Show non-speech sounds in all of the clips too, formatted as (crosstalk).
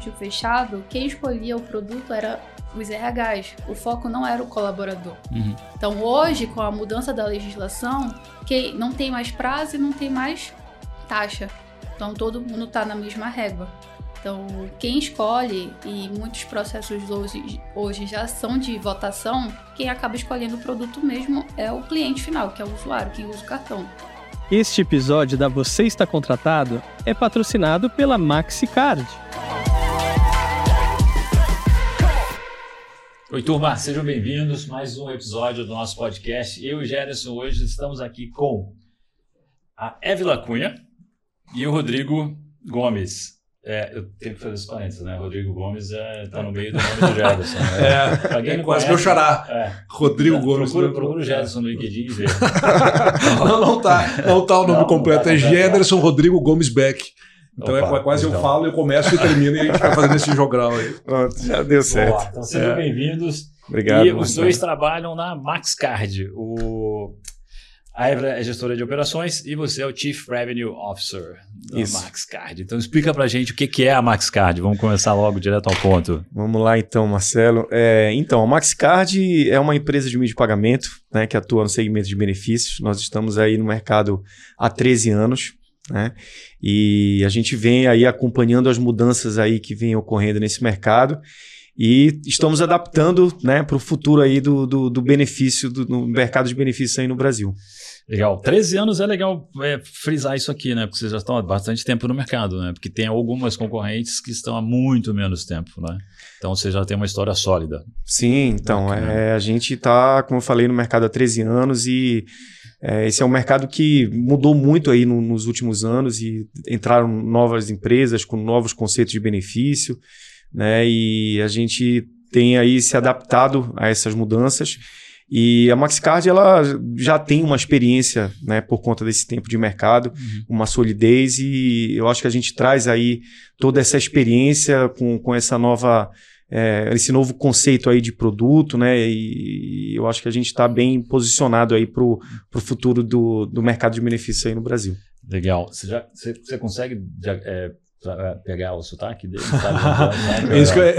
arranjo fechado, quem escolhia o produto era os RHs. O foco não era o colaborador. Uhum. Então hoje, com a mudança da legislação, quem não tem mais prazo e não tem mais taxa. Então todo mundo está na mesma régua. Então, quem escolhe, e muitos processos hoje, hoje já são de votação, quem acaba escolhendo o produto mesmo é o cliente final, que é o usuário, quem usa o cartão. Este episódio da Você Está Contratado é patrocinado pela MaxiCard. Oi, turma, sejam bem-vindos mais um episódio do nosso podcast. Eu e Gerson hoje estamos aqui com a Évila Cunha e o Rodrigo Gomes. É, eu tenho que fazer os parênteses, né? Rodrigo Gomes é, tá no meio do nome do Gerson. Né? (laughs) É, Pra quem é não quase conhece, meu xará. É. Rodrigo Procura- Gomes. Procura, procura o Gerson no LinkedIn e vê. (laughs) Não, não tá. Não tá o nome Não, completo. não É tá Jederson Rodrigo Gomes Beck. Então Opa, é quase então. eu falo, eu começo e termino e a gente vai fazendo esse jogral aí. (laughs) Pronto, já deu certo. Boa, então sejam É. bem-vindos. Obrigado. E os dois trabalham na MaxCard. O... A Évora é gestora de operações e você é o Chief Revenue Officer da Isso. MaxCard. Então explica pra gente o que que é a MaxCard. Vamos começar logo direto ao ponto. Vamos lá então, Marcelo. É, então, a MaxCard é uma empresa de meio de pagamento né, que atua no segmento de benefícios. Nós estamos aí no mercado há 13 anos. Né, e a gente vem aí acompanhando as mudanças aí que vêm ocorrendo nesse mercado e estamos adaptando né, para o futuro aí do, do, do benefício, do, do mercado de benefícios aí no Brasil. Legal. 13 anos é legal é, frisar isso aqui, né? Porque vocês já estão há bastante tempo no mercado, né? Porque tem algumas concorrentes que estão há muito menos tempo, né? Então você já tem uma história sólida. Sim, então, Bacana. é, a gente está, como eu falei, no mercado há 13 anos e é, esse é um mercado que mudou muito aí no- nos últimos anos e entraram novas empresas com novos conceitos de benefício, né? E a gente tem aí se adaptado a essas mudanças. E a MaxCard ela já tem uma experiência, né, por conta desse tempo de mercado, uma solidez e eu acho que a gente traz aí toda essa experiência com, com essa nova é, esse novo conceito aí de produto, né? E eu acho que a gente está bem posicionado aí para o futuro do, do mercado de benefícios aí no Brasil. Legal. Você, já, você, você consegue já, é, é, pegar o sotaque dele? (laughs) Sabe? É isso que eu,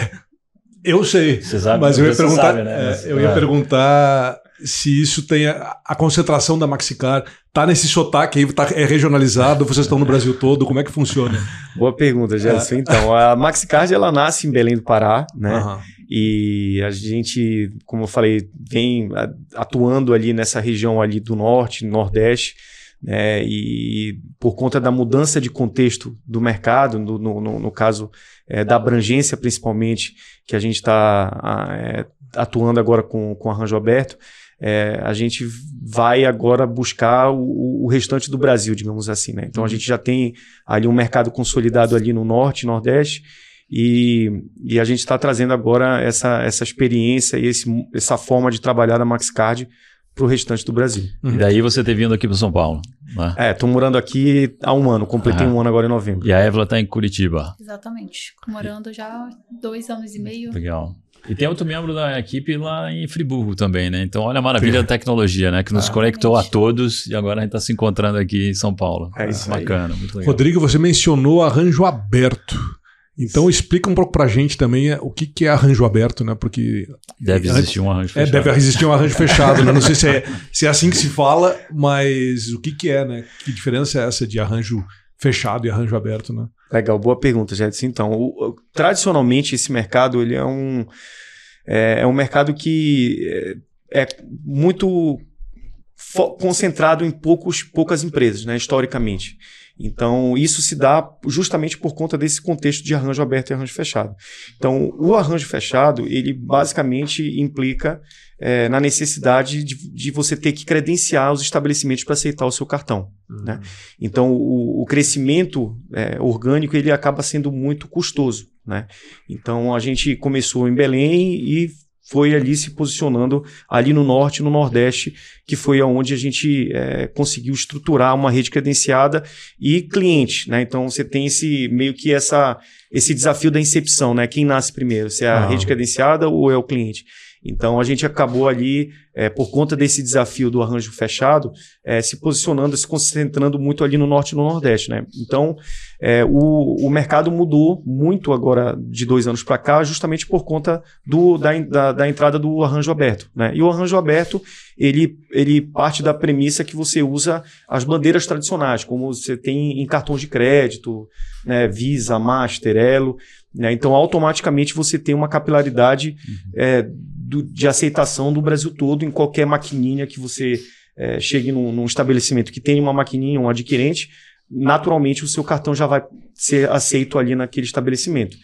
eu sei, Você sabe, mas eu ia você perguntar, sabe, né? é, Mas- eu ia é. perguntar se isso tem a, a concentração da Maxicar tá nesse sotaque aí, tá, é regionalizado, vocês estão no Brasil todo, como é que funciona? (laughs) Boa pergunta, Gerson. Então, a MaxiCard ela nasce em Belém do Pará, né? Aham. E a gente, como eu falei, vem atuando ali nessa região ali do norte, nordeste, né? E por conta da mudança de contexto do mercado, no, no- no- caso é, da abrangência principalmente, que a gente está atuando agora com, com arranjo aberto, é, a gente vai agora buscar o, o restante do Brasil, digamos assim, né? Então a gente já tem ali um mercado consolidado ali no norte, nordeste, e, e a gente está trazendo agora essa, essa experiência e esse, essa forma de trabalhar da MaxCard para o restante do Brasil. E daí você ter vindo aqui para São Paulo. Né? É, estou morando aqui há um ano, completei Aham. um ano agora em novembro. E a Évila está em Curitiba. Exatamente. Morando já há dois anos e meio. Legal. E tem outro membro da equipe lá em Friburgo também, né? Então, olha a maravilha da tecnologia, né? Que nos Ah. conectou a todos e agora a gente está se encontrando aqui em São Paulo. É isso aí. Bacana, muito legal. Rodrigo, você mencionou arranjo aberto. Então explica um pouco pra gente também é, o que, que é arranjo aberto, né? Porque Deve existir um arranjo é, fechado. deve existir um arranjo fechado, né? Não sei se é, (laughs) se é assim que se fala, mas o que, que é, né? Que diferença é essa de arranjo fechado e arranjo aberto, né? Legal, boa pergunta, Jedson. Então, o- o- tradicionalmente esse mercado ele é um é, é um mercado que é, é muito concentrado em poucos, poucas empresas, né, historicamente. Então, isso se dá justamente por conta desse contexto de arranjo aberto e arranjo fechado. Então, o arranjo fechado, ele basicamente implica é, na necessidade de, de você ter que credenciar os estabelecimentos para aceitar o seu cartão. Né? Então, o, o crescimento é, orgânico ele acaba sendo muito custoso. Né? Então, a gente começou em Belém e foi ali se posicionando ali no norte e no nordeste, que foi aonde a gente é, conseguiu estruturar uma rede credenciada e cliente. Né? Então, você tem esse meio que essa, esse desafio da incepção, né? Quem nasce primeiro, se é a Ah. rede credenciada ou é o cliente? Então a gente acabou ali, é, por conta desse desafio do arranjo fechado, é, se posicionando, se concentrando muito ali no norte e no nordeste. Né? Então é, o, o mercado mudou muito agora de dois anos para cá, justamente por conta do, da, da, da, entrada do arranjo aberto. Né? E o arranjo aberto ele, ele parte da premissa que você usa as bandeiras tradicionais, como você tem em cartões de crédito, né? Visa, Master, Elo. Né? Então, automaticamente você tem uma capilaridade uhum. Do, de aceitação do Brasil todo em qualquer maquininha que você é, chegue num, num, estabelecimento que tem uma maquininha, um adquirente, naturalmente o seu cartão já vai ser aceito ali naquele estabelecimento.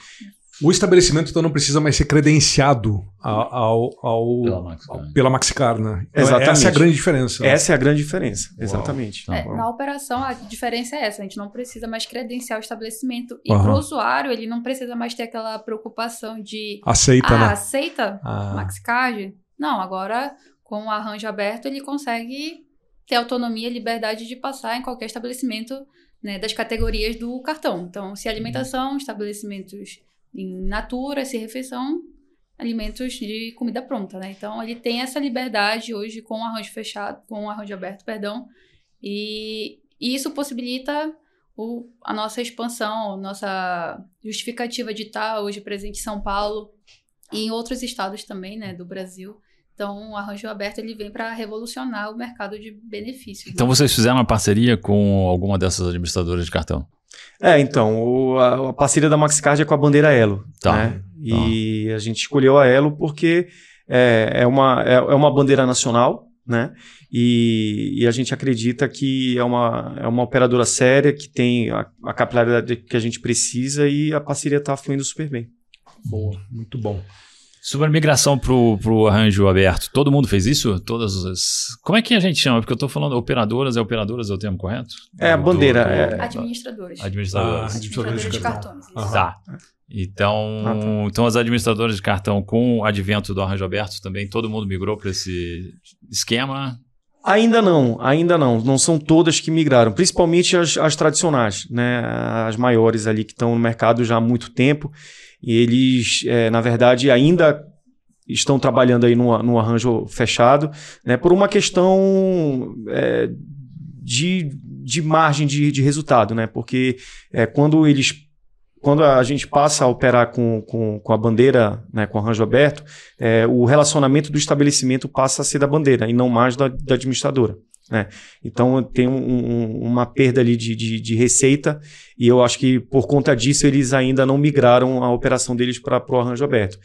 O estabelecimento então não precisa mais ser credenciado ao, ao, pela, Maxicar. pela Maxicar, né? Então, Exatamente. Essa é a grande diferença. Né? Essa é a grande diferença, Uau. exatamente. É, na operação, a diferença é essa: a gente não precisa mais credenciar o estabelecimento. E uhum. para o usuário, ele não precisa mais ter aquela preocupação de. Aceita, ah, né? Aceita ah. Maxicard? Não, agora com o arranjo aberto, ele consegue ter autonomia e liberdade de passar em qualquer estabelecimento né, das categorias do cartão. Então, se alimentação, estabelecimentos em natura, se refeição, alimentos de comida pronta, né? Então ele tem essa liberdade hoje com o arranjo fechado, com o arranjo aberto, perdão, e isso possibilita o, a nossa expansão, nossa justificativa de estar hoje presente em São Paulo e em outros estados também, né, do Brasil. Então, o arranjo aberto ele vem para revolucionar o mercado de benefícios. Então, vocês fizeram uma parceria com alguma dessas administradoras de cartão? É, então, o, a, a, parceria da MaxiCard é com a bandeira Elo. Tá. Né? E a gente escolheu a Elo porque é, é, uma, é, é uma bandeira nacional, né? E, e, a gente acredita que é uma, é uma operadora séria, que tem a, a capilaridade que a gente precisa e a parceria está fluindo super bem. Boa, muito bom. Sobre a migração pro, pro arranjo aberto, todo mundo fez isso? Todas as. Como é que a gente chama? Porque eu estou falando operadoras, é operadoras é o termo correto? É a bandeira. Do, do, é... Administradoras. Administradoras. Ah, administradoras de, de cartões. Tá. Então, ah, tá. então, as administradoras de cartão, com o advento do arranjo aberto também, todo mundo migrou para esse esquema? Ainda não, ainda não. Não são todas que migraram, principalmente as, as tradicionais, né? as maiores ali que estão no mercado já há muito tempo e eles, é, na verdade, ainda estão trabalhando aí no, no arranjo fechado, né, por uma questão é, de, de margem de, de resultado, né, porque é, quando eles quando a gente passa a operar com, com, com a bandeira, né, com arranjo aberto, é, o relacionamento do estabelecimento passa a ser da bandeira e não mais da, da administradora. Né? Então tem um, um, uma perda ali de, de, de, receita e eu acho que por conta disso eles ainda não migraram a operação deles para o arranjo aberto.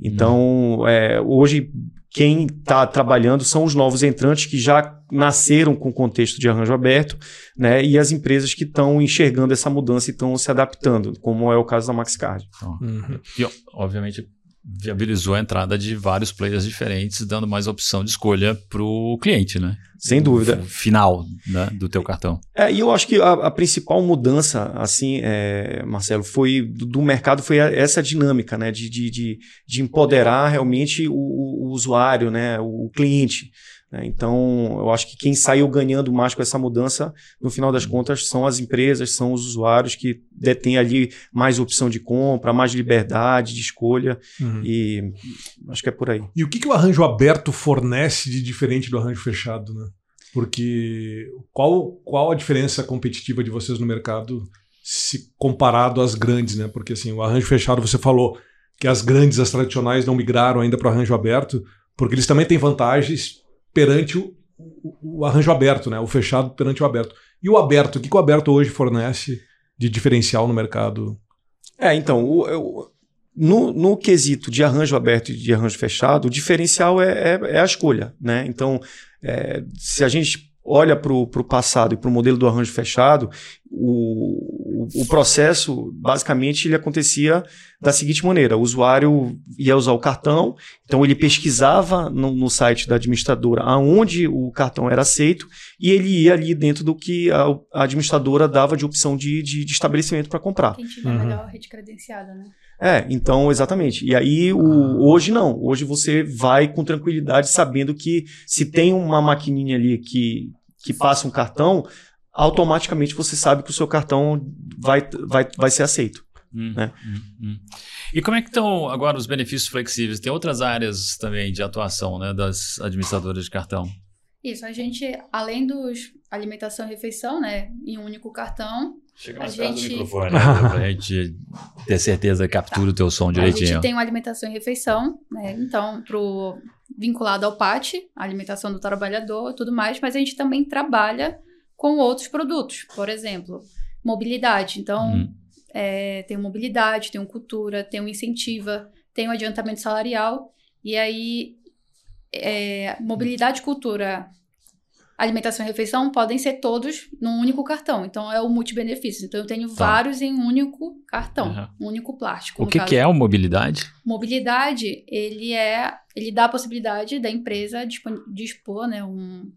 Então, uhum. é, hoje, quem está trabalhando são os novos entrantes que já nasceram com o contexto de arranjo aberto, né? E as empresas que estão enxergando essa mudança e estão se adaptando, como é o caso da MaxCard. Uhum. E, obviamente, viabilizou a entrada de vários players diferentes, dando mais opção de escolha para o cliente, né? Sem dúvida. Final né, do teu cartão. É, e eu acho que a, a principal mudança, assim, é, Marcelo, foi do, do, mercado foi essa dinâmica, né? De, de, de, de empoderar realmente o, o, usuário, né? O cliente. Né? Então, eu acho que quem saiu ganhando mais com essa mudança, no final das contas, são as empresas, são os usuários que detêm ali mais opção de compra, mais liberdade de escolha, uhum. e acho que é por aí. E o que, que o arranjo aberto fornece de diferente do arranjo fechado? Né? Porque qual, qual a diferença competitiva de vocês no mercado se comparado às grandes, né? Porque assim, o arranjo fechado você falou que as grandes, as tradicionais, não migraram ainda para o arranjo aberto, porque eles também têm vantagens perante o, o, arranjo aberto, né? O fechado perante o aberto. E o aberto, o que, que o aberto hoje fornece de diferencial no mercado? É, então, o, o, no, no quesito de arranjo aberto e de arranjo fechado, o diferencial é, é, é a escolha, né? Então, é, se a gente olha para o passado e para o modelo do arranjo fechado, o, o, processo, basicamente, ele acontecia da seguinte maneira: o usuário ia usar o cartão, então ele pesquisava no, no site da administradora aonde o cartão era aceito e ele ia ali dentro do que a, a administradora dava de opção de, de, de estabelecimento para comprar. Quem tiver uhum. melhor rede credenciada, né? É, então, exatamente. E aí, o, hoje não. Hoje você vai com tranquilidade sabendo que se tem uma maquininha ali que, que passa um cartão, automaticamente você sabe que o seu cartão vai, vai, vai ser aceito. Hum, né? hum, hum. E como é que estão agora os benefícios flexíveis? Tem outras áreas também de atuação né, das administradoras de cartão? Isso, a gente, além dos alimentação e refeição, né, em um único cartão, Chega A mais perto do gente- microfone, né, pra gente ter certeza que captura o teu som a direitinho. gente tem uma alimentação e refeição, né, então, pro, vinculado ao PAT, a alimentação do trabalhador e tudo mais, mas a gente também trabalha com outros produtos, por exemplo, mobilidade. Então, Hum. é, tem mobilidade, tem cultura, tem o incentiva, tem o adiantamento salarial, e aí é, mobilidade, cultura, alimentação e refeição podem ser todos num único cartão. Então é o multibenefício. Então eu tenho vários em um único cartão, Aham. um único plástico. O que, caso. que é o mobilidade? Mobilidade, ele é, ele dá a possibilidade da empresa dispon- dispor, né, um-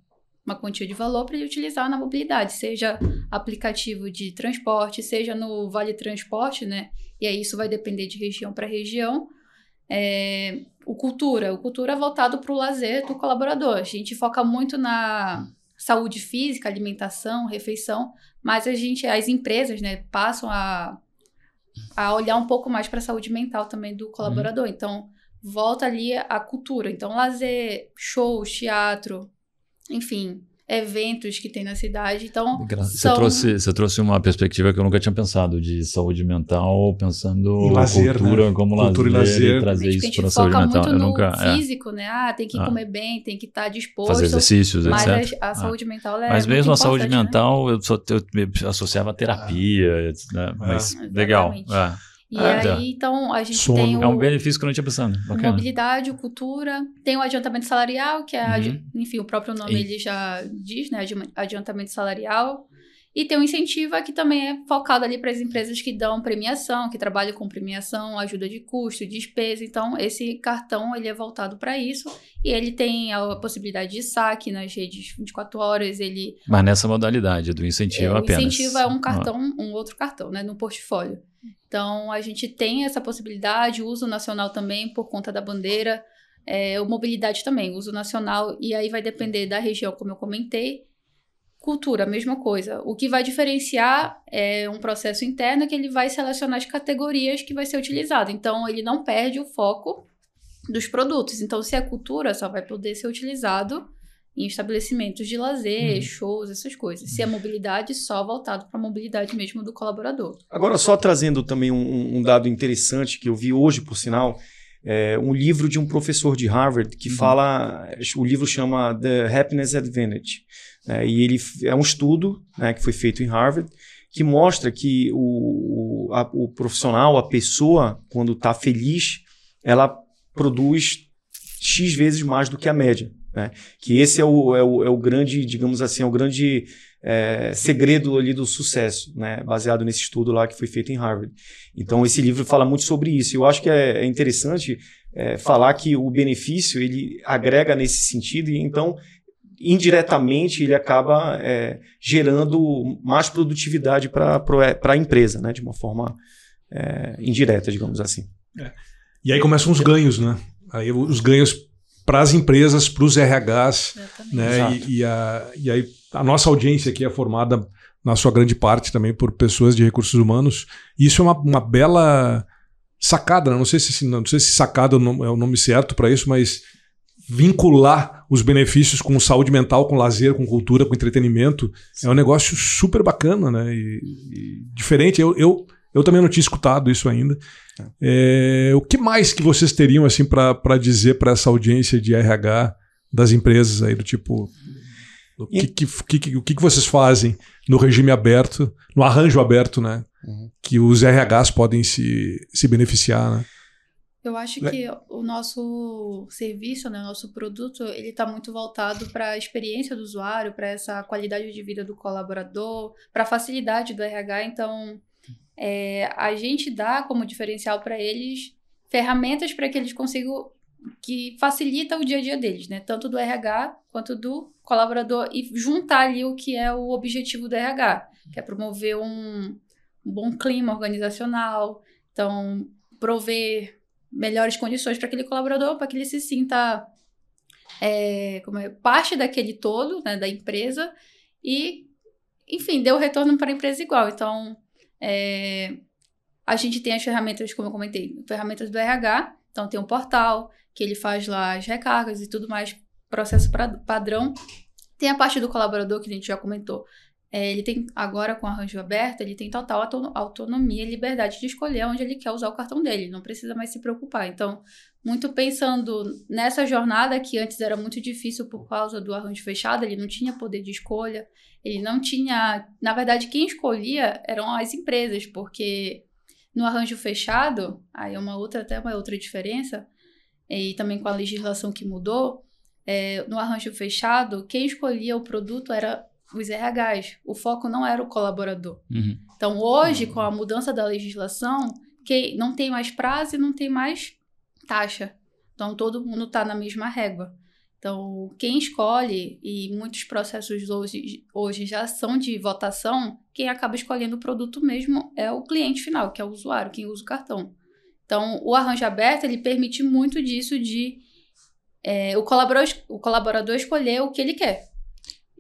uma quantia de valor para ele utilizar na mobilidade, seja aplicativo de transporte, seja no Vale Transporte, né? E aí isso vai depender de região para região. É, o cultura, o cultura é voltado para o lazer do colaborador. A gente foca muito na saúde física, alimentação, refeição, mas a gente, as empresas, né, passam a a olhar um pouco mais para a saúde mental também do colaborador. Então, volta ali a cultura. Então, lazer, shows, teatro, enfim, eventos que tem na cidade. Então, Você, são- trouxe, você trouxe uma perspectiva que eu nunca tinha pensado, de saúde mental, pensando Em lazer, cultura né? como Cultura e lazer, lazer. e trazer a isso para a saúde mental. muito Eu no nunca. é, físico, né? Ah, tem que Ah. comer bem, tem que estar disposto. fazer exercícios, mas etc. a, a saúde mental é Mas muito mesmo a saúde né? mental, eu, só, eu me associava a terapia, né? mas Exatamente. legal. É. E É. aí, então, a gente Sono. tem o... É um benefício que eu não tinha pensado. Bacana. Mobilidade, cultura, tem o adiantamento salarial, que é, adi- Uhum. enfim, o próprio nome E- ele já diz, né, adi- adiantamento salarial. E tem o Incentiva, que também é focado ali para as empresas que dão premiação, que trabalham com premiação, ajuda de custo, despesa. Então, esse cartão, ele é voltado para isso. E ele tem a possibilidade de saque nas redes 24 horas, ele... Mas nessa modalidade do incentivo é, o apenas. incentivo é um cartão, um outro cartão, né, no portfólio. Então, a gente tem essa possibilidade, uso nacional também, por conta da bandeira, é, mobilidade também, uso nacional, e aí vai depender da região, como eu comentei. Cultura, mesma coisa. O que vai diferenciar é um processo interno que ele vai selecionar as categorias que vai ser utilizado. Então, ele não perde o foco dos produtos. Então, se é cultura, só vai poder ser utilizado em estabelecimentos de lazer, Uhum. shows, essas coisas. Se é mobilidade, só voltado para a mobilidade mesmo do colaborador. Agora, só trazendo também um, um dado interessante que eu vi hoje, por sinal, é um livro de um professor de Harvard que Uhum. fala, o livro chama The Happiness Advantage, né, e ele é um estudo né, que foi feito em Harvard que mostra que o, o, a- o profissional, a pessoa, quando está feliz, ela produz x vezes mais do que a média. Né? Que esse é o, é, o, é o grande, digamos assim, é o grande é, segredo ali do sucesso, né? baseado nesse estudo lá que foi feito em Harvard. Então esse livro fala muito sobre isso. Eu acho que é, é interessante é, falar que o benefício ele agrega nesse sentido e então indiretamente ele acaba é, gerando mais produtividade para a empresa, né? de uma forma é, indireta, digamos assim. E aí começam os ganhos, né? Aí os ganhos para as empresas, para os RHs, Exatamente. né? E, e a, e aí a nossa audiência aqui é formada, na sua grande parte, também por pessoas de recursos humanos. E isso é uma, uma bela sacada, né? não sei se não sei se sacada é o nome- é nome certo para isso, mas vincular os benefícios com saúde mental, com lazer, com cultura, com entretenimento é um negócio super bacana, né? E, e diferente. Eu, eu, eu também não tinha escutado isso ainda. É, o que mais que vocês teriam assim para dizer para essa audiência de RH das empresas aí do tipo o que, que, que, que- o que, que vocês fazem no regime aberto, no arranjo aberto, né? Uhum. Que os RHs podem se, se beneficiar, né? Eu acho que o nosso serviço, né, o nosso produto, ele está muito voltado para a experiência do usuário, para essa qualidade de vida do colaborador, para a facilidade do RH. Então, é, a gente dá como diferencial para eles ferramentas para que eles consigam que facilita o dia a dia deles, né? Tanto do RH quanto do colaborador e juntar ali o que é o objetivo do RH, que é promover um, um bom clima organizacional, então prover melhores condições para aquele colaborador, para que ele se sinta é, como é, parte daquele todo, né, da empresa e, enfim, o retorno para a empresa igual. Então, é, a gente tem as ferramentas, como eu comentei, ferramentas do RH. Então, tem um portal que ele faz lá as recargas e tudo mais, processo pra, padrão. Tem a parte do colaborador, que a gente já comentou. É, ele tem, agora com o arranjo aberto, ele tem total autonomia e liberdade de escolher onde ele quer usar o cartão dele. Não precisa mais se preocupar. Então, muito pensando nessa jornada que antes era muito difícil por causa do arranjo fechado, ele não tinha poder de escolha, ele não tinha. Na verdade, quem escolhia eram as empresas, porque no arranjo fechado, aí é uma outra, até uma outra diferença, e também com a legislação que mudou, é, no arranjo fechado, quem escolhia o produto era os RHs. O foco não era o colaborador. Uhum. Então, hoje, com a mudança da legislação, que não tem mais prazo e não tem mais taxa. Então, todo mundo está na mesma régua. Então, quem escolhe, e muitos processos hoje, hoje já são de votação, quem acaba escolhendo o produto mesmo é o cliente final, que é o usuário, quem usa o cartão. Então, o arranjo aberto, ele permite muito disso de é, o, colaborador, o colaborador escolher o que ele quer.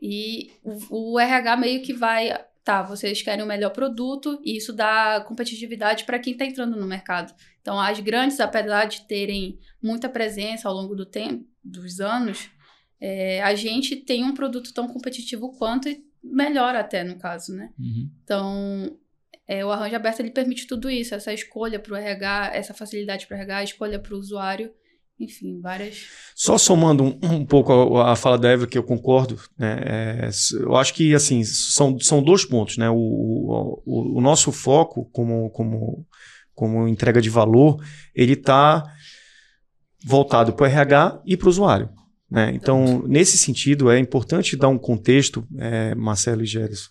E o, o RH meio que vai, tá, vocês querem o melhor produto e isso dá competitividade para quem está entrando no mercado. Então, as grandes, apesar de terem muita presença ao longo do tempo, dos anos, é, a gente tem um produto tão competitivo quanto e melhor até, no caso, né? Uhum. Então, é, o arranjo aberto ele permite tudo isso, essa escolha para o RH, essa facilidade para o RH, escolha para o usuário enfim, várias. Só somando um, um pouco a, a, fala da Eva, que eu concordo, né? É, eu acho que assim são, são dois pontos, né? O, o, o nosso foco como, como, como entrega de valor, ele está voltado para o RH e para o usuário. Né? Então, nesse sentido, é importante dar um contexto, é, Marcelo e Gerson,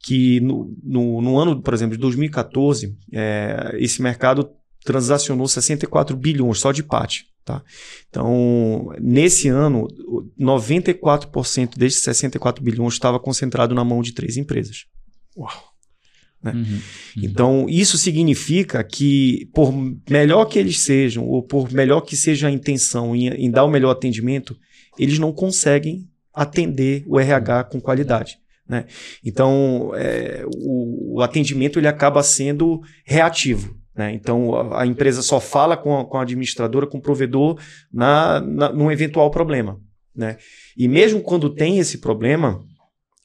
que no, no, no, ano, por exemplo, de 2014, é, esse mercado transacionou 64 bilhões só de PAT. Tá? Então, nesse ano, 94% desses 64 bilhões estava concentrado na mão de três empresas. Uau! Né? Uhum, uhum. Então, isso significa que, por melhor que eles sejam, ou por melhor que seja a intenção em, em dar o melhor atendimento, eles não conseguem atender o RH com qualidade. Né? Então, é, o, o atendimento ele acaba sendo reativo. Né? Então, a, empresa só fala com a, com a administradora, com o provedor, na, na, num eventual problema. Né? E mesmo quando tem esse problema,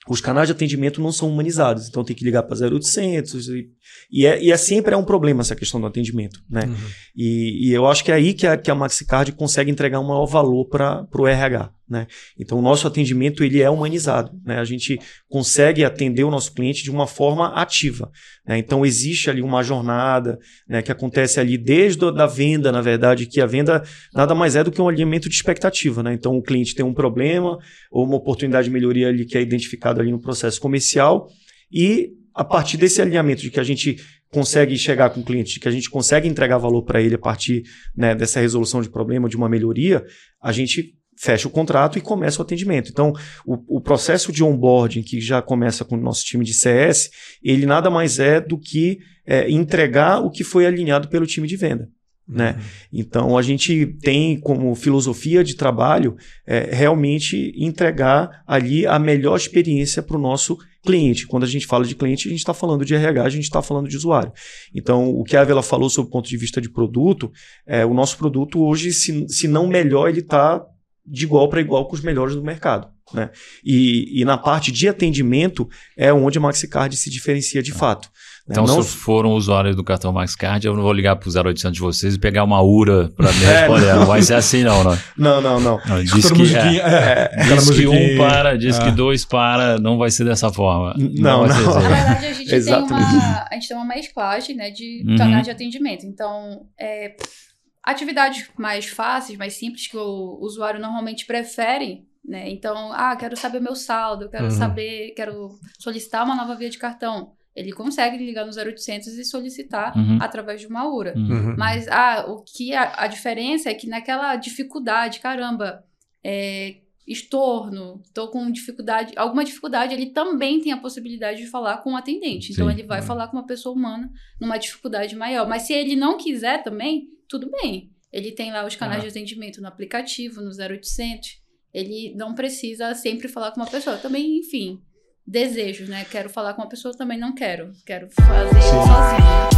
os canais de atendimento não são humanizados, então tem que ligar para 0800 e, e, é, e é sempre é um problema essa questão do atendimento, né? Uhum. E, e, eu acho que é aí que a, que a MaxiCard consegue entregar um maior valor para o RH, né? Então o nosso atendimento ele é humanizado, né? A gente consegue atender o nosso cliente de uma forma ativa, né? Então existe ali uma jornada né, que acontece ali desde a da venda, na verdade, que a venda nada mais é do que um alinhamento de expectativa, né? Então o cliente tem um problema ou uma oportunidade de melhoria ali que é identificado ali no processo comercial e a partir desse alinhamento de que a gente consegue chegar com o cliente, de que a gente consegue entregar valor para ele a partir né, dessa resolução de problema, de uma melhoria, a gente fecha o contrato e começa o atendimento. Então, o, o, processo de onboarding, que já começa com o nosso time de CS, ele nada mais é do que é, entregar o que foi alinhado pelo time de venda. Né? Uhum. Então a gente tem como filosofia de trabalho é, realmente entregar ali a melhor experiência para o nosso cliente. Quando a gente fala de cliente, a gente está falando de RH, a gente está falando de usuário. Então, o que a Avela falou sobre o ponto de vista de produto, é, o nosso produto hoje, se, se não melhor, ele está de igual para igual com os melhores do mercado. Né? E, e na parte de atendimento é onde a MaxiCard se diferencia de fato. Né? Então, não... se eu for um usuário do cartão MaxCard, eu não vou ligar para o 0800 de vocês e pegar uma URA para (laughs) me é, responder. Não. vai ser assim, não, né? não. Não, não, não. diz que, é, é, diz que um para, diz que dois para, não vai ser dessa forma. Não, não. não. Assim. Na verdade, a gente, tem uma, a gente tem uma mesclagem né, de uhum. canais de atendimento. Então, é, atividades mais fáceis, mais simples, que o usuário normalmente prefere né? Então, ah, quero saber meu saldo, quero uhum. saber, quero solicitar uma nova via de cartão. Ele consegue ligar no 0800 e solicitar uhum. através de uma URA. Uhum. uhum. Mas ah, o que a, a, diferença é que naquela dificuldade, caramba, é, estorno, estou com dificuldade, alguma dificuldade, ele também tem a possibilidade de falar com o atendente. Então, Sim. ele vai é. falar com uma pessoa humana numa dificuldade maior. Mas se ele não quiser também, tudo bem. Ele tem lá os canais de atendimento no aplicativo, no 0800 ele não precisa sempre falar com uma pessoa. Também, enfim, desejos, né? Quero falar com uma pessoa, também não quero. Quero fazer sozinha.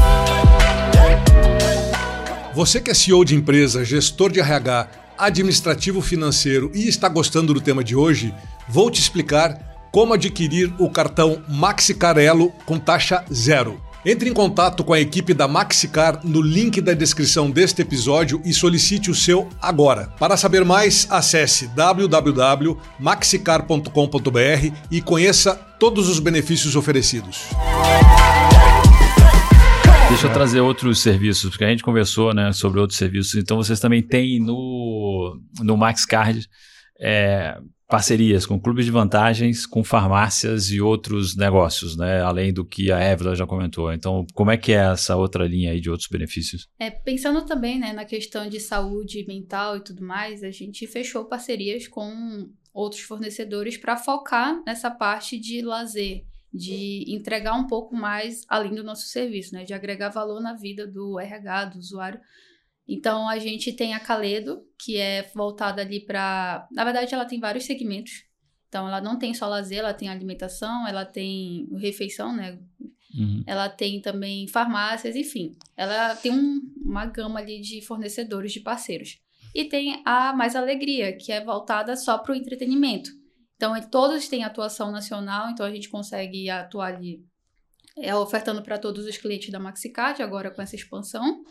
Você que é CEO de empresa, gestor de RH, administrativo financeiro e está gostando do tema de hoje, vou te explicar como adquirir o cartão Maxicarelo com taxa zero. Entre em contato com a equipe da Maxicar no link da descrição deste episódio e solicite o seu agora. Para saber mais, acesse www.maxicar.com.br e conheça todos os benefícios oferecidos. Deixa eu trazer outros serviços, porque a gente conversou né, sobre outros serviços. Então, vocês também têm no, no MaxCard é, parcerias com clubes de vantagens, com farmácias e outros negócios, né? Além do que a Évila já comentou. Então, como é que é essa outra linha aí de outros benefícios? É, pensando também né, na questão de saúde mental e tudo mais, a gente fechou parcerias com outros fornecedores para focar nessa parte de lazer, de entregar um pouco mais além do nosso serviço, né? De agregar valor na vida do RH, do usuário então a gente tem a Caledo, que é voltada ali para. Na verdade, ela tem vários segmentos. Então ela não tem só lazer, ela tem alimentação, ela tem refeição, né? Uhum. Ela tem também farmácias, enfim. Ela tem um, uma gama ali de fornecedores, de parceiros. E tem a Mais Alegria, que é voltada só para o entretenimento. Então, todos têm atuação nacional, então a gente consegue atuar ali é, ofertando para todos os clientes da Maxicard, agora com essa expansão.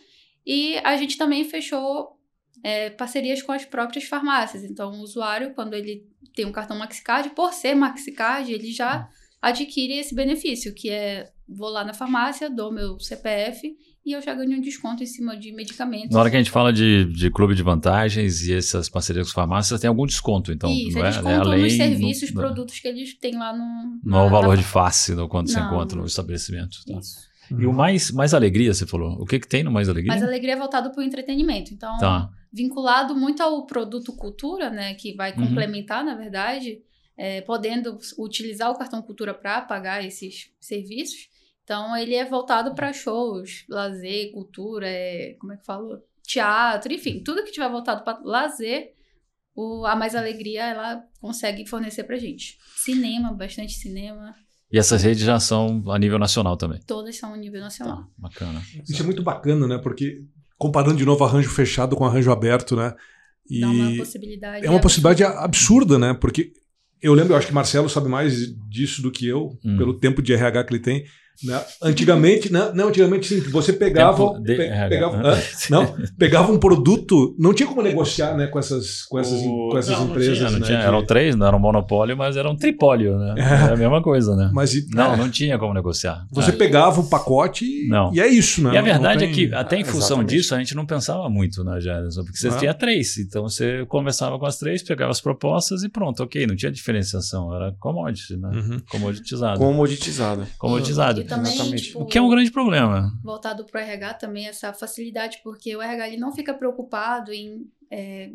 E a gente também fechou é, parcerias com as próprias farmácias. Então, o usuário, quando ele tem um cartão MaxiCard, por ser MaxiCard, ele já adquire esse benefício, que é vou lá na farmácia, dou meu CPF e eu já ganho um desconto em cima de medicamentos. Na hora que a gente fala de, de clube de vantagens e essas parcerias com farmácias, tem algum desconto, então? Isso, não eles é, contam é além, nos serviços, no, produtos que eles têm lá no... Não é o valor na... de face no, quando não, você encontra no estabelecimento. Tá? Isso. Uhum. E o mais, mais alegria, você falou. O que, que tem no mais alegria? Mais alegria é voltado para o entretenimento. Então, tá. vinculado muito ao produto cultura, né? Que vai uhum. complementar, uhum. na verdade, é, podendo utilizar o cartão cultura para pagar esses serviços. Então, ele é voltado para shows, lazer, cultura, é, como é que falo? Teatro, enfim, tudo que tiver voltado para lazer, o, a Mais Alegria ela consegue fornecer para gente. Cinema, bastante cinema. E essas redes já são a nível nacional também? Todas são a nível nacional. Tá, bacana. Isso é muito bacana, né? Porque comparando de novo arranjo fechado com arranjo aberto, né? E Dá uma possibilidade. É uma possibilidade absurda, né? Porque eu lembro, eu acho que Marcelo sabe mais disso do que eu, hum. pelo tempo de RH que ele tem. Né? Antigamente, não, não, antigamente sim, você pegava, pe, pegava, (laughs) ah, não, pegava um produto, não tinha como negociar, né, com essas, com essas, o, com essas não, empresas, não tinha, não né, tinha. Eram três, não era um monopólio, mas era um tripólio, né? (laughs) É. Era a mesma coisa, né? Mas não, é. não tinha como negociar. Você é. pegava o pacote e, não. e é isso, né? E a verdade tem... é que até em função disso a gente não pensava muito, né, Gerson? Porque você ah. tinha três, então você conversava com as três, pegava as propostas e pronto, ok, não tinha diferenciação, era commodity, né? Uhum. Comoditizado. Comoditizado. Comoditizado também, Exatamente. Tipo, o que é um grande problema. Voltado para o RH também, essa facilidade, porque o RH ele não fica preocupado em é,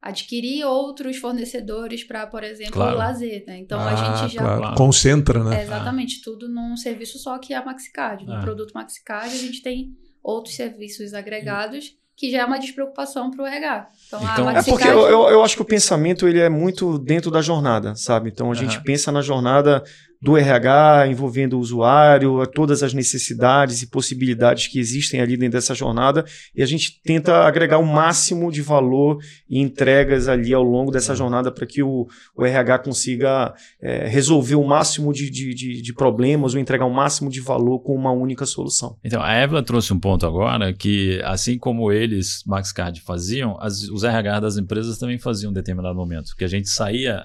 adquirir outros fornecedores para, por exemplo, claro. o lazer. Né? Então ah, a gente já. Claro. Concentra, né? É, exatamente, ah. tudo num serviço só que é a Maxicard. No ah. produto Maxicard, a gente tem outros serviços agregados que já é uma despreocupação para o RH. Então, então é porque eu, eu, eu, acho que o pensamento ele é muito dentro da jornada, sabe? Então a gente pensa na jornada do RH envolvendo o usuário, todas as necessidades e possibilidades que existem ali dentro dessa jornada e a gente tenta agregar o máximo de valor e entregas ali ao longo dessa jornada para que o, o, RH consiga é, resolver o máximo de, de, de, de, problemas ou entregar o máximo de valor com uma única solução. Então, a Eva trouxe um ponto agora que, assim como eles, MaxCard, faziam, as, os RH das empresas também faziam em determinado momento, que a gente saía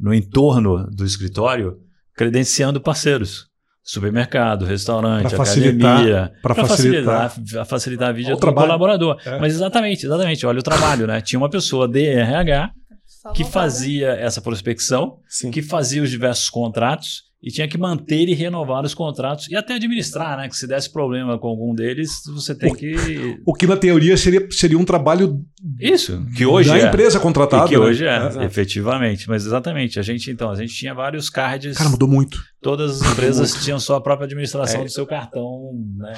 no entorno do escritório credenciando parceiros. Supermercado, restaurante, pra academia. Para facilitar, facilitar, facilitar a vida do trabalho. colaborador. É. Mas exatamente, exatamente. Olha o trabalho, né? Tinha uma pessoa DRH que fazia essa prospecção, Sim. que fazia os diversos contratos e tinha que manter e renovar os contratos e até administrar, né? Que se desse problema com algum deles, você tem o, que. O que na teoria seria, seria um trabalho. Isso, que hoje da é. empresa contratada. E que hoje né? é, é, efetivamente. Mas exatamente, a gente então, a gente tinha vários cards. Cara, mudou muito. Todas as empresas tinham sua própria administração do seu cartão, né?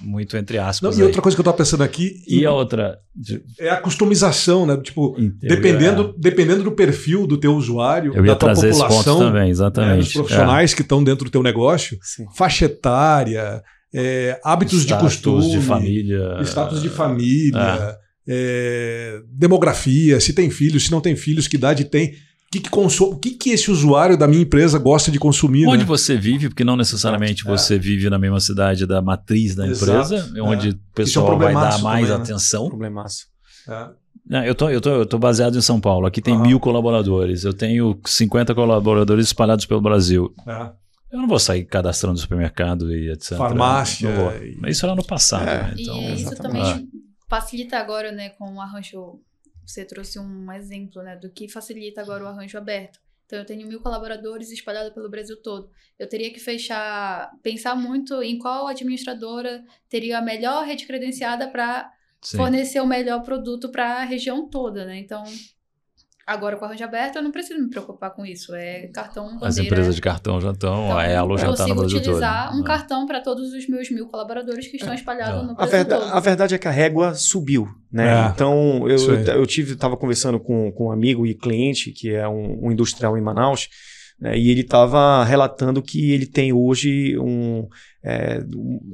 Muito entre Não, aspas. e aí. outra coisa que eu tava pensando aqui E a outra? de- é a customização, né? Tipo, dependendo, dependendo do perfil do teu usuário, Eu ia da tua trazer esse ponto população, também, né, exatamente. dos profissionais que estão dentro do teu negócio, Sim. faixa etária, é, hábitos de Status costume, de família. status de família, é, demografia, se tem filhos, se não tem filhos, que idade tem. O que, que, consome, o que, que esse usuário da minha empresa gosta de consumir? Onde né? você vive, porque não necessariamente É. você vive na mesma cidade da matriz da Exato. empresa, onde É. o pessoal vai dar mais também, né? atenção. Problemaço. É. Não, eu, tô, eu, tô, eu tô baseado em São Paulo. Aqui tem Aham. mil colaboradores. Eu tenho 50 colaboradores espalhados pelo Brasil. É. Eu não vou sair cadastrando supermercado e etc. Farmácia e- Mas isso era no passado. É. né? E Então, isso exatamente. também facilita agora, né, com o arranjo. Você trouxe um exemplo, né, do que facilita agora o arranjo aberto. Então, eu tenho mil colaboradores espalhados pelo Brasil todo. Eu teria que fechar, pensar muito em qual administradora teria a melhor rede credenciada para fornecer o melhor produto para a região toda, né? Então, agora com o arranjo aberto, eu não preciso me preocupar com isso. É cartão bandeira. As empresas de cartão já estão, Então, a Elo já eu está no consigo Brasil todo. utilizar um É. cartão para todos os meus mil colaboradores que estão espalhados É. no A, Brasil verda- todo. a verdade é que a régua subiu, né? É, então eu, eu tive, estava conversando com, com um amigo e cliente que é um, um industrial em Manaus, né? e ele estava relatando que ele tem hoje um, é,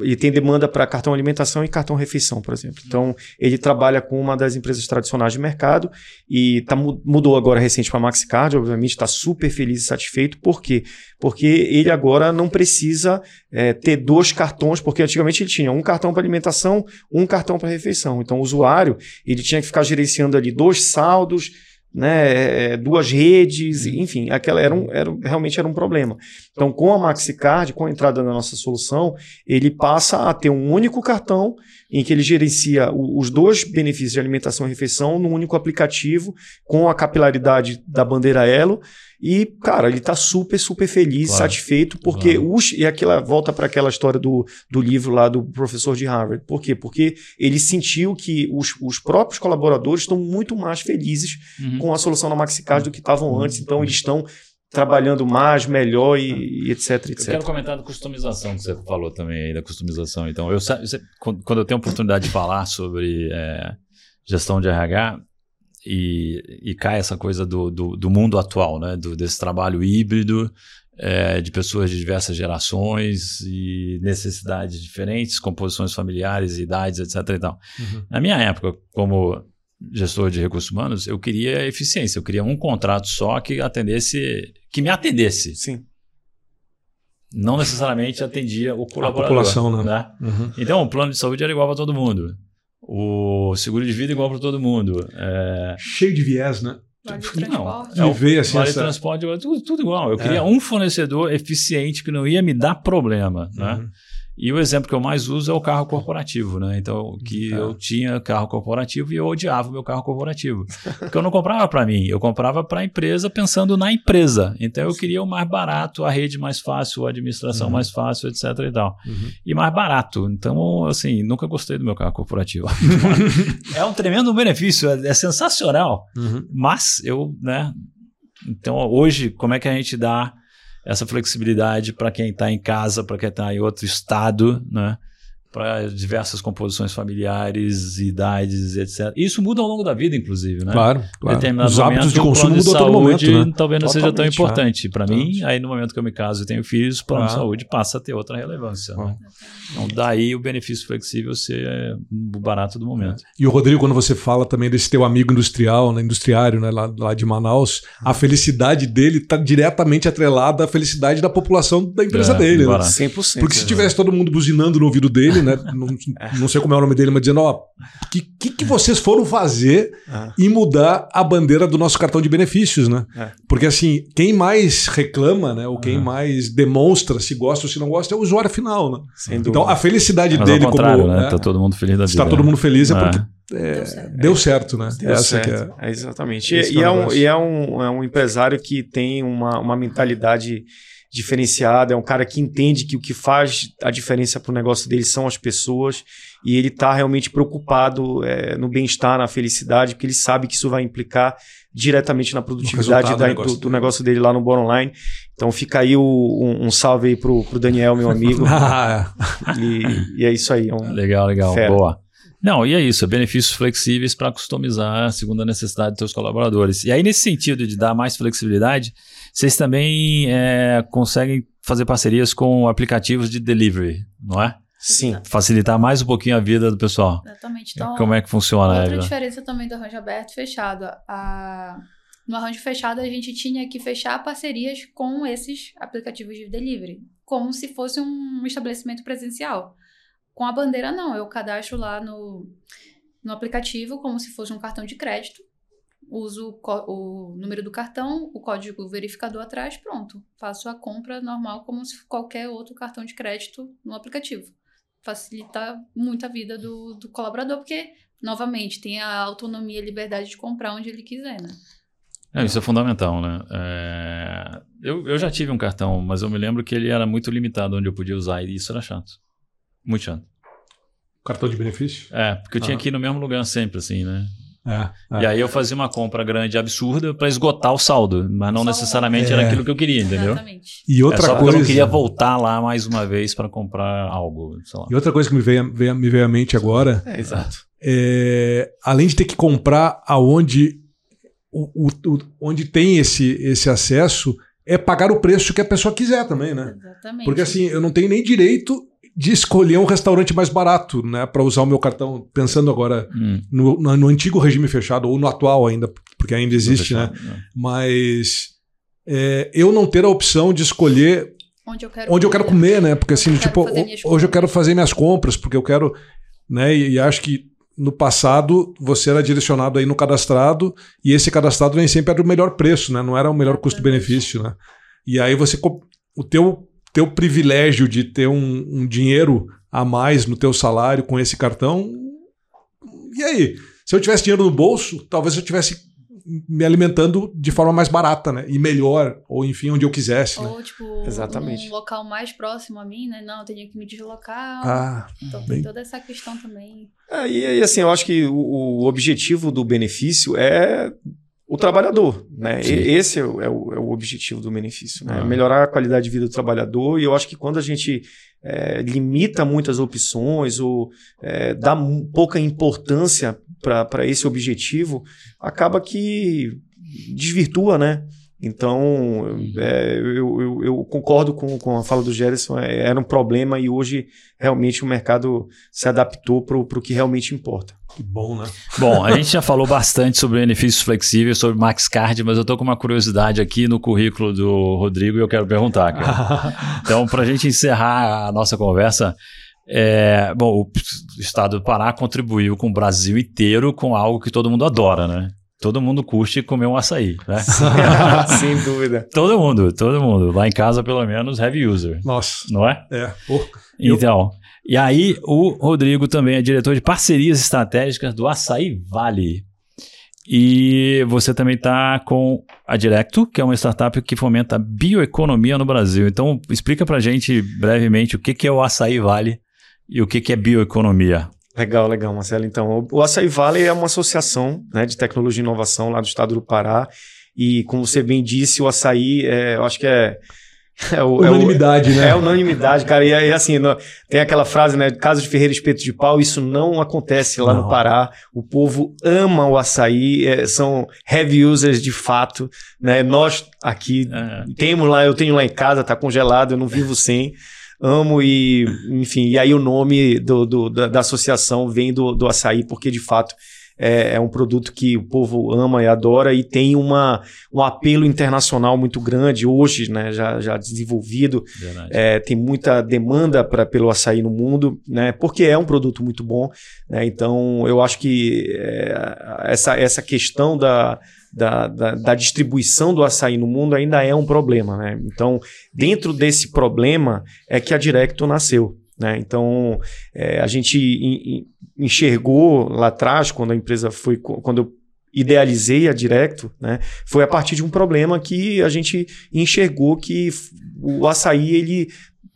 ele tem demanda para cartão alimentação e cartão refeição, por exemplo. Então ele trabalha com uma das empresas tradicionais de mercado e tá, mu- mudou agora recente para Maxicard, obviamente está super feliz e satisfeito. Por quê? Porque ele agora não precisa é, ter dois cartões, porque antigamente ele tinha um cartão para alimentação, um cartão para refeição. Então o usuário ele tinha que ficar gerenciando ali dois saldos, né, é, duas redes, enfim, aquela era, um, era realmente era um problema. Então com a Maxicard, com a entrada na nossa solução, ele passa a ter um único cartão em que ele gerencia o- os dois benefícios de alimentação e refeição num único aplicativo com a capilaridade da bandeira Elo e, cara, ele tá super, super feliz, Claro. satisfeito, porque Claro. os, e aquela volta para aquela história do, do livro lá do professor de Harvard. Por quê? Porque ele sentiu que os, os próprios colaboradores estão muito mais felizes Uhum. com a solução da Maxicard do que estavam antes, então eles estão trabalhando mais, melhor e, e etc, Eu etc. quero comentar da customização que você falou também aí, da customização. Então, eu, quando quando eu tenho a oportunidade de falar sobre é, gestão de RH e, e cai essa coisa do, do, do mundo atual, né? Do, desse trabalho híbrido, é, de pessoas de diversas gerações e necessidades diferentes, composições familiares, idades, etc. E tal. Uhum. Na minha época, como gestor de recursos humanos, eu queria eficiência, eu queria um contrato só que atendesse, que me atendesse Sim. não necessariamente atendia o colaborador. população, né? Uhum. Então, o plano de saúde era igual para todo mundo. O seguro de vida igual para todo mundo. É, Cheio de viés, né? Vale não, transporte. é o Me veio assim vale essa- transporte, tudo, tudo igual. Eu É. queria um fornecedor eficiente que não ia me dar problema, né? E o exemplo que eu mais uso é o carro corporativo, né? Então, que É. eu tinha carro corporativo e eu odiava o meu carro corporativo. Porque eu não comprava para mim, eu comprava para a empresa pensando na empresa. Então, eu queria o mais barato, a rede mais fácil, a administração Uhum. mais fácil, etc e tal. Uhum. E mais barato. Então, assim, nunca gostei do meu carro corporativo. (laughs) é um tremendo benefício, é, é sensacional. Uhum. Mas eu, né? Então, hoje, como é que a gente dá essa flexibilidade para quem está em casa, para quem está em outro estado, né? Para diversas composições familiares, idades, etc. Isso muda ao longo da vida, inclusive, né? Claro, claro. determinado Os hábitos momento, de consumo de mudam a todo momento, né? talvez não seja tão importante para mim. Aí, no momento que eu me caso e tenho filhos, o plano de Ah. saúde passa a ter outra relevância. Ah. Né? Então, daí o benefício flexível ser é, o barato do momento. E o Rodrigo, quando você fala também desse teu amigo industrial, né, industriário, né, lá, lá de Manaus, a felicidade dele está diretamente atrelada à felicidade da população da empresa É, dele. Né? barato. 100%. Porque se né? tivesse todo mundo buzinando no ouvido dele, né? Não, não sei como é o nome dele, mas dizendo, ó, o que, que, que vocês foram fazer Ah. e mudar a bandeira do nosso cartão de benefícios, né? É. Porque assim, quem mais reclama, né? Ou quem Uhum. mais demonstra se gosta ou se não gosta é o usuário final, né? Sem Então a felicidade Mas dele como. né? né, Tá todo mundo feliz da vida. se tá todo mundo feliz é É. porque é, Deu certo. deu certo, né? Deu Essa certo. que é. É, exatamente. E, é e é, um, e é um, é um empresário que tem uma, uma mentalidade diferenciada, é um cara que entende que o que faz a diferença para o negócio dele são as pessoas e ele está realmente preocupado é, no bem-estar, na felicidade, porque ele sabe que isso vai implicar diretamente na produtividade da, do, negócio, do, do negócio dele lá no Bora Online. Então fica aí o, um, um, salve aí pro, pro Daniel, meu amigo. (laughs) Ah, é. e, e, é isso aí. É um legal, legal. Fera. Boa. Não, e é isso, benefícios flexíveis para customizar segundo a necessidade dos seus colaboradores. E aí, nesse sentido de dar mais flexibilidade, vocês também é, conseguem fazer parcerias com aplicativos de delivery, não é? Sim. Facilitar mais um pouquinho a vida do pessoal. Exatamente. Então, Como é que funciona? Outra Eva? diferença também do arranjo aberto e fechado. A... No arranjo fechado, a gente tinha que fechar parcerias com esses aplicativos de delivery, como se fosse um estabelecimento presencial. Com a bandeira, não. Eu cadastro lá no, no aplicativo como se fosse um cartão de crédito. Uso o, o número do cartão, o código verificador atrás, pronto. Faço a compra normal como se qualquer outro cartão de crédito no aplicativo. Facilita muito a vida do, do colaborador, porque, novamente, tem a autonomia e liberdade de comprar onde ele quiser, né? É, isso é fundamental, né? É... Eu, eu já tive um cartão, mas eu me lembro que ele era muito limitado onde eu podia usar e isso era chato. Muito chato. Cartão de benefício? É, porque eu tinha que ir no mesmo lugar sempre, assim, né? É, é. E aí eu fazia uma compra grande absurda para esgotar o saldo, mas não necessariamente É. era aquilo que eu queria, entendeu? Exatamente. E é outra só coisa. eu não queria voltar lá mais uma vez para comprar algo, sei lá. E outra coisa que me veio, veio- me veio à mente agora É, exato. é, além de ter que comprar aonde o, o- o- onde tem esse, esse acesso, é pagar o preço que a pessoa quiser também, né? Exatamente. Porque assim, eu não tenho nem direito de escolher um restaurante mais barato, né, para usar o meu cartão, pensando agora Hum, no, no- no antigo regime fechado ou no atual ainda, porque ainda existe, né? fechado, né? Mas é, eu não ter a opção de escolher Onde eu quero onde eu quero comer, né? Porque assim, tipo, hoje eu quero fazer minhas compras, porque eu quero, né? E, e acho que no passado você era direcionado aí no cadastrado e esse cadastrado nem sempre era o melhor preço, né? Não era o melhor custo-benefício, né? E aí você o teu teu privilégio de ter um, um dinheiro a mais no teu salário com esse cartão. E aí, se eu tivesse dinheiro no bolso, talvez eu tivesse me alimentando de forma mais barata, né? E melhor, ou enfim, onde eu quisesse, né? Ou, tipo, Exatamente. num local mais próximo a mim, né? Não, eu teria que me deslocar. Ah, então bem- tem toda essa questão também. É, e, e, assim, eu acho que o, o objetivo do benefício é o trabalhador, né? Sim. Esse é o, é o- é o objetivo do benefício, né? Ah. Melhorar a qualidade de vida do trabalhador e eu acho que quando a gente é, limita muitas opções ou é, dá pouca importância para esse objetivo, acaba que desvirtua, né? Então, é, eu, eu- eu concordo com, com a fala do Gerson, é, era um problema e hoje realmente o mercado se adaptou para o que realmente importa. que bom, né? Bom, a gente já falou bastante sobre benefícios flexíveis, sobre Max Card, mas eu tô com uma curiosidade aqui no currículo do Rodrigo e eu quero perguntar. cara. (laughs) Então, para a gente encerrar a nossa conversa, é, bom, o Estado do Pará contribuiu com o Brasil inteiro com algo que todo mundo adora, né? Todo mundo curte comer um açaí, né? (laughs) Sem dúvida. todo mundo, todo mundo. Lá em casa, pelo menos, heavy user, Nossa, não é? é. Eu- Então, e aí o Rodrigo também é diretor de parcerias estratégicas do Açaí Vale. E você também está com a Directo, que é uma startup que fomenta a bioeconomia no Brasil. Então, explica pra gente brevemente o que, que é o Açaí Vale e o que, que é bioeconomia. Legal, legal, Marcelo. Então, o- o Açaí Vale é uma associação né, de tecnologia e inovação lá do estado do Pará. E, como você bem disse, o açaí, é, eu acho que é. (laughs) é o, é o- unanimidade, né? É unanimidade, cara. E, aí, assim, no- tem aquela frase, né? Casa de Ferreira Espeto de Pau, isso não acontece lá Não. no Pará. O povo ama o açaí, é, são heavy users de fato, né? Nós aqui É. temos lá, eu tenho lá em casa, tá congelado, eu não vivo sem. Amo e, enfim, e aí o nome do, do- da, da associação vem do, do açaí, porque de fato é, é um produto que o povo ama e adora e tem uma, um apelo internacional muito grande hoje, né? Já, já desenvolvido. É, tem muita demanda pra, pelo açaí no mundo, né? Porque é um produto muito bom, né? Então eu acho que é, essa, essa questão da, da, da, da distribuição do açaí no mundo ainda é um problema, né? Então dentro desse problema é que a Directo nasceu. Né? Então, é, a gente en- en- enxergou lá atrás, quando a empresa foi, quando eu idealizei a Directo, né, foi a partir de um problema que a gente enxergou que o açaí ele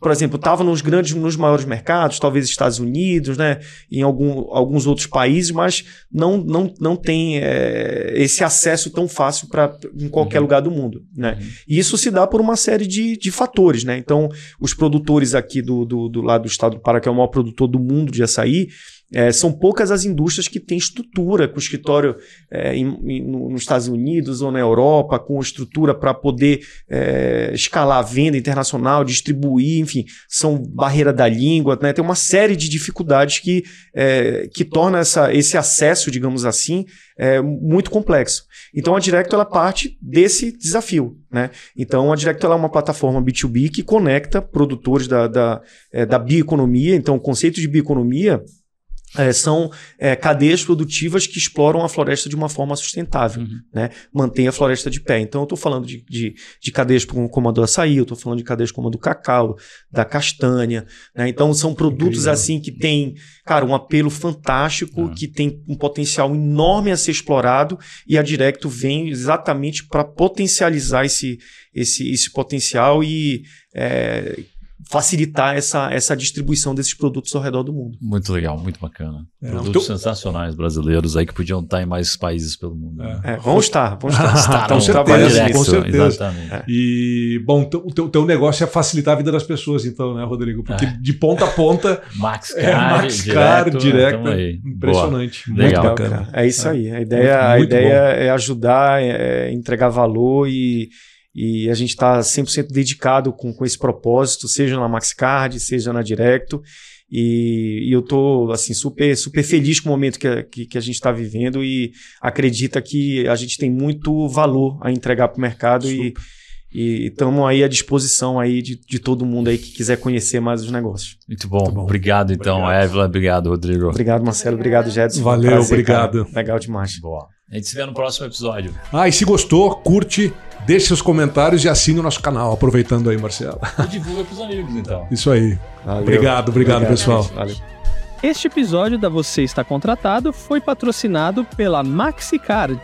por exemplo, estava nos grandes, nos maiores mercados, talvez Estados Unidos, né, em algum, alguns outros países, mas não, não, não tem é, esse acesso tão fácil para em qualquer uhum. lugar do mundo, né. Uhum. E isso se dá por uma série de, de fatores, né. Então, os produtores aqui do, do, do lado do estado do Pará, que é o maior produtor do mundo de açaí, é, são poucas as indústrias que têm estrutura, com escritório é, em, em, nos Estados Unidos ou na Europa, com estrutura para poder é, escalar a venda internacional, distribuir, enfim, são barreira da língua, né? tem uma série de dificuldades que, é, que torna essa, esse acesso, digamos assim, é, muito complexo. Então a Directo ela parte desse desafio. Né? Então a Directo ela é uma plataforma B2B que conecta produtores da, da, é, da bioeconomia. Então o conceito de bioeconomia é, são é, cadeias produtivas que exploram a floresta de uma forma sustentável, uhum. né? mantém a floresta de pé. Então, eu estou falando de, de, de, cadeias como a do açaí, eu estou falando de cadeias como a do cacau, da castanha. Né? Então, são produtos assim que têm, cara, um apelo fantástico, uhum. que tem um potencial enorme a ser explorado, e a Directo vem exatamente para potencializar esse, esse, esse potencial e é, facilitar essa, essa distribuição desses produtos ao redor do mundo. Muito legal, muito bacana. É, produtos então... sensacionais brasileiros aí que podiam estar em mais países pelo mundo. É. É, vamos estar, vamos estar. (laughs) estar com certeza, direto, com certeza. Exatamente. É. E, bom, o teu, teu negócio é facilitar a vida das pessoas, então, né, Rodrigo? Porque é. de ponta a ponta. (laughs) Max Car, é, Max Car direto. direto impressionante. Muito legal, bacana. É isso aí. A ideia, muito, muito a ideia é ajudar, é entregar valor e e a gente está 100% dedicado com, com esse propósito, seja na MaxCard, seja na Directo. E, e eu estou assim, super, super feliz com o momento que, que, que a gente está vivendo e acredita que a gente tem muito valor a entregar para o mercado super. e estamos aí à disposição aí de, de todo mundo aí que quiser conhecer mais os negócios. Muito bom. Muito bom. Obrigado, então, obrigado. Evelyn. Obrigado, Rodrigo. Obrigado, Marcelo. Obrigado, Jedson. Valeu, Prazer, obrigado. Cara. Legal demais. Boa. A gente se vê no próximo episódio. Ah, e se gostou, curte, deixe seus comentários e assine o nosso canal. Aproveitando aí, Marcelo. E divulga pros amigos, então. (laughs) Isso aí. Valeu. Obrigado, obrigado, obrigado, pessoal. Valeu. Este episódio da Você Está Contratado foi patrocinado pela MaxiCard.